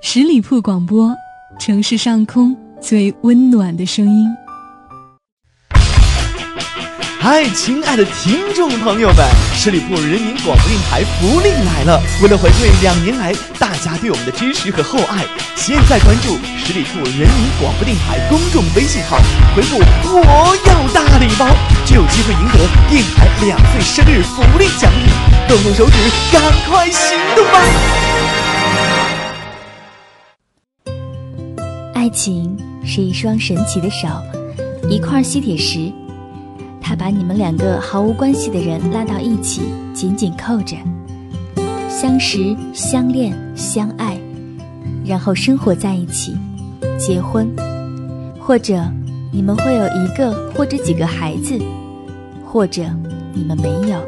十里铺广播，城市上空最温暖的声音。嗨，亲爱的听众朋友们，十里铺人民广播电台福利来了！为了回馈两年来大家对我们的支持和厚爱，现在关注十里铺人民广播电台公众微信号，回复“我要大礼包”，就有机会赢得电台两岁生日福利奖励。动动手指，赶快行动吧！爱情是一双神奇的手，一块吸铁石，它把你们两个毫无关系的人拉到一起，紧紧扣着，相识、相恋、相爱，然后生活在一起，结婚，或者你们会有一个或者几个孩子，或者你们没有。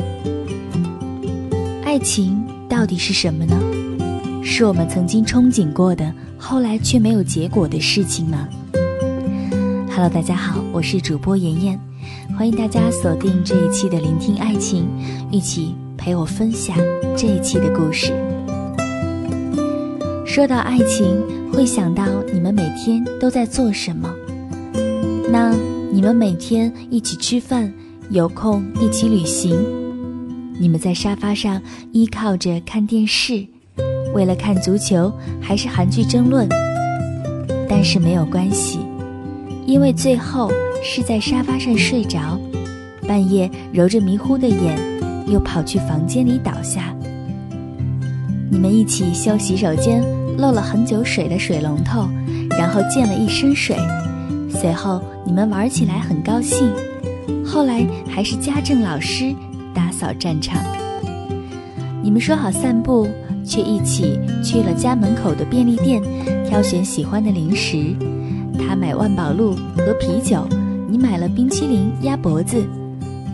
爱情到底是什么呢？是我们曾经憧憬过的。后来却没有结果的事情吗？Hello，大家好，我是主播妍妍，欢迎大家锁定这一期的聆听爱情，一起陪我分享这一期的故事。说到爱情，会想到你们每天都在做什么？那你们每天一起吃饭，有空一起旅行，你们在沙发上依靠着看电视。为了看足球还是韩剧争论，但是没有关系，因为最后是在沙发上睡着，半夜揉着迷糊的眼，又跑去房间里倒下。你们一起修洗手间漏了很久水的水龙头，然后溅了一身水，随后你们玩起来很高兴，后来还是家政老师打扫战场。你们说好散步。却一起去了家门口的便利店，挑选喜欢的零食。他买万宝路和啤酒，你买了冰淇淋鸭脖子。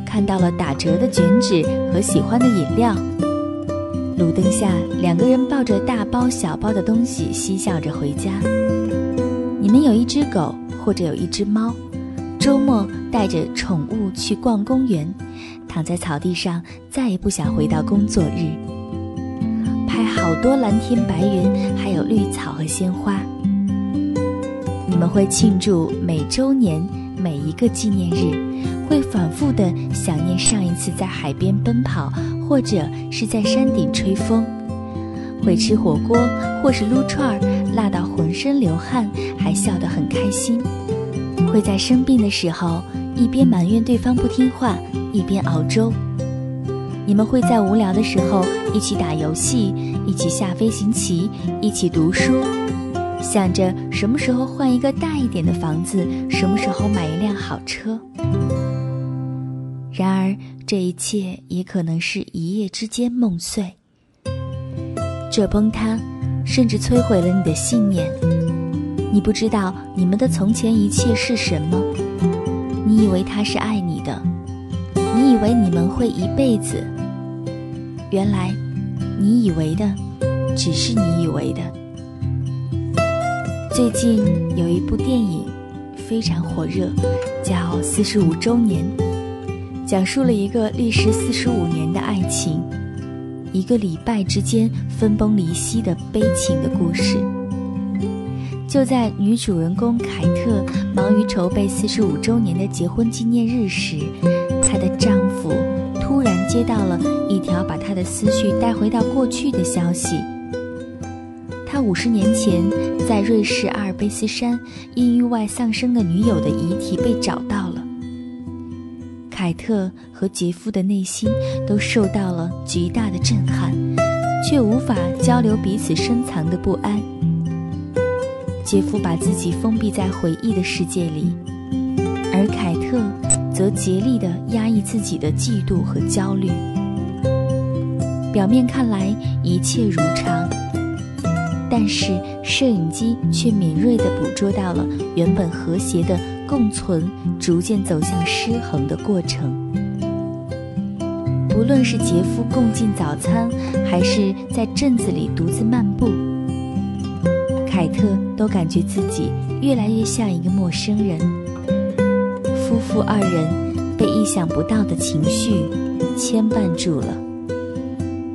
看到了打折的卷纸和喜欢的饮料。路灯下，两个人抱着大包小包的东西，嬉笑着回家。你们有一只狗，或者有一只猫。周末带着宠物去逛公园，躺在草地上，再也不想回到工作日。好多蓝天白云，还有绿草和鲜花。你们会庆祝每周年每一个纪念日，会反复的想念上一次在海边奔跑，或者是在山顶吹风。会吃火锅或是撸串儿，辣到浑身流汗，还笑得很开心。会在生病的时候，一边埋怨对方不听话，一边熬粥。你们会在无聊的时候一起打游戏，一起下飞行棋，一起读书，想着什么时候换一个大一点的房子，什么时候买一辆好车。然而，这一切也可能是一夜之间梦碎。这崩塌，甚至摧毁了你的信念。你不知道你们的从前一切是什么，你以为他是爱你的，你以为你们会一辈子。原来，你以为的，只是你以为的。最近有一部电影非常火热，叫《四十五周年》，讲述了一个历时四十五年的爱情，一个礼拜之间分崩离析的悲情的故事。就在女主人公凯特忙于筹备四十五周年的结婚纪念日时，接到了一条把他的思绪带回到过去的消息。他五十年前在瑞士阿尔卑斯山因意外丧生的女友的遗体被找到了。凯特和杰夫的内心都受到了极大的震撼，却无法交流彼此深藏的不安。杰夫把自己封闭在回忆的世界里，而凯特。则竭力地压抑自己的嫉妒和焦虑。表面看来一切如常，但是摄影机却敏锐地捕捉到了原本和谐的共存逐渐走向失衡的过程。不论是杰夫共进早餐，还是在镇子里独自漫步，凯特都感觉自己越来越像一个陌生人。夫妇二人被意想不到的情绪牵绊住了，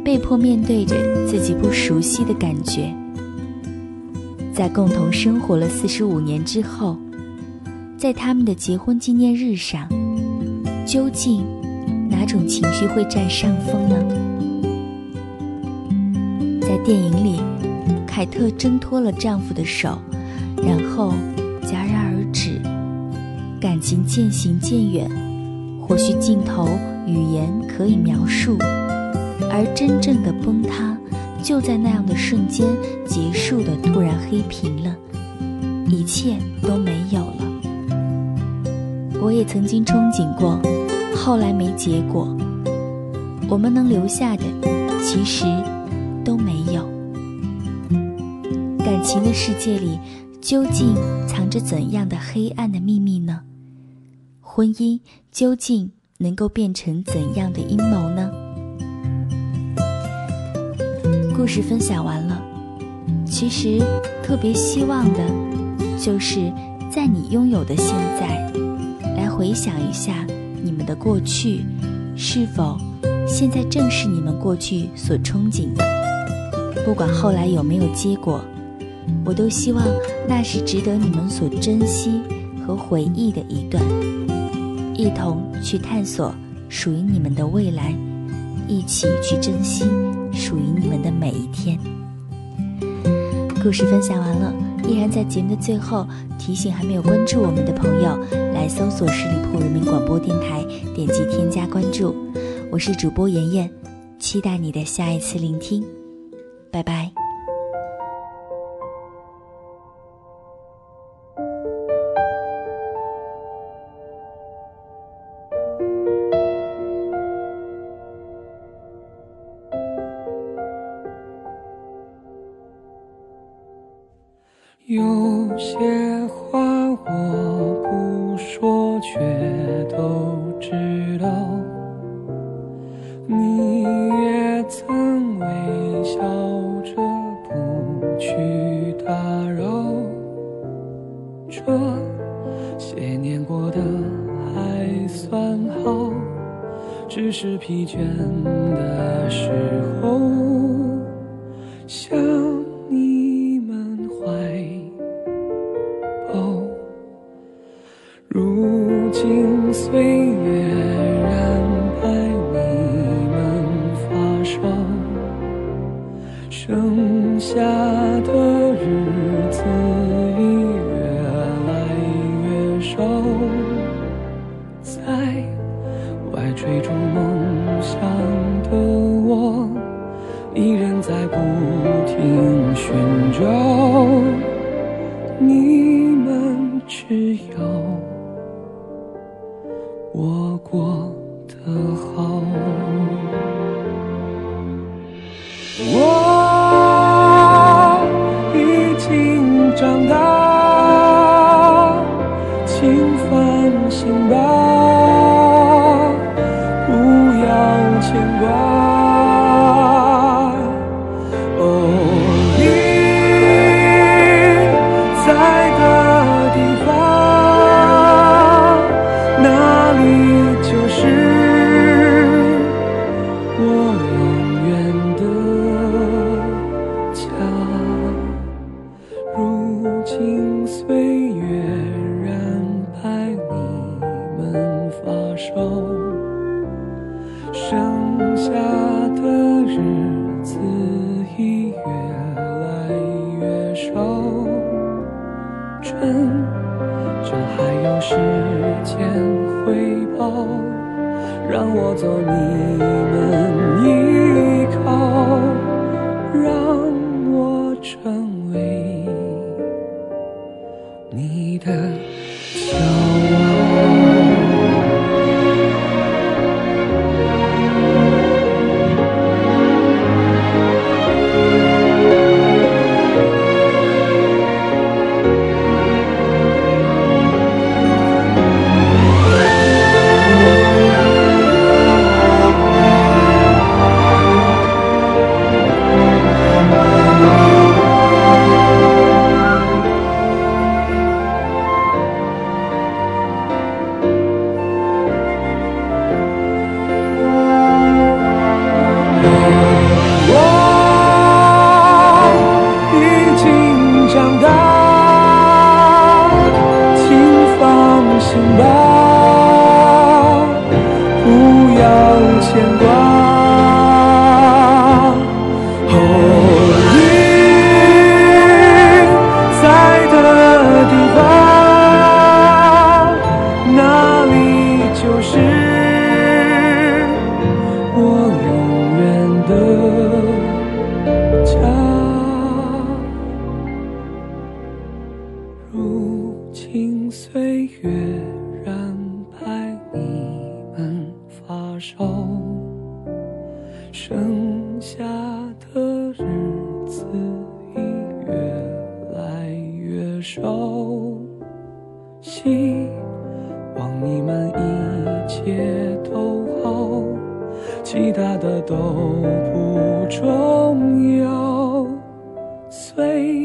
被迫面对着自己不熟悉的感觉。在共同生活了四十五年之后，在他们的结婚纪念日上，究竟哪种情绪会占上风呢？在电影里，凯特挣脱了丈夫的手，然后戛然而止，感情渐行渐远。或许镜头语言可以描述，而真正的崩塌。就在那样的瞬间结束的，突然黑屏了，一切都没有了。我也曾经憧憬过，后来没结果。我们能留下的，其实都没有。感情的世界里，究竟藏着怎样的黑暗的秘密呢？婚姻究竟能够变成怎样的阴谋呢？故事分享完了，其实特别希望的，就是在你拥有的现在，来回想一下你们的过去，是否现在正是你们过去所憧憬的？不管后来有没有结果，我都希望那是值得你们所珍惜和回忆的一段，一同去探索属于你们的未来，一起去珍惜。属于你们的每一天。故事分享完了，依然在节目的最后提醒还没有关注我们的朋友，来搜索十里铺人民广播电台，点击添加关注。我是主播妍妍，期待你的下一次聆听，拜拜。只是疲倦的时候向你们怀抱。如今虽想的我依然在不停寻找你们只有我过得好我已经长大。准这还有时间回报让我做你们一牵挂哦你在的地方那里就是我永远的家。如今岁月其他的都不重要随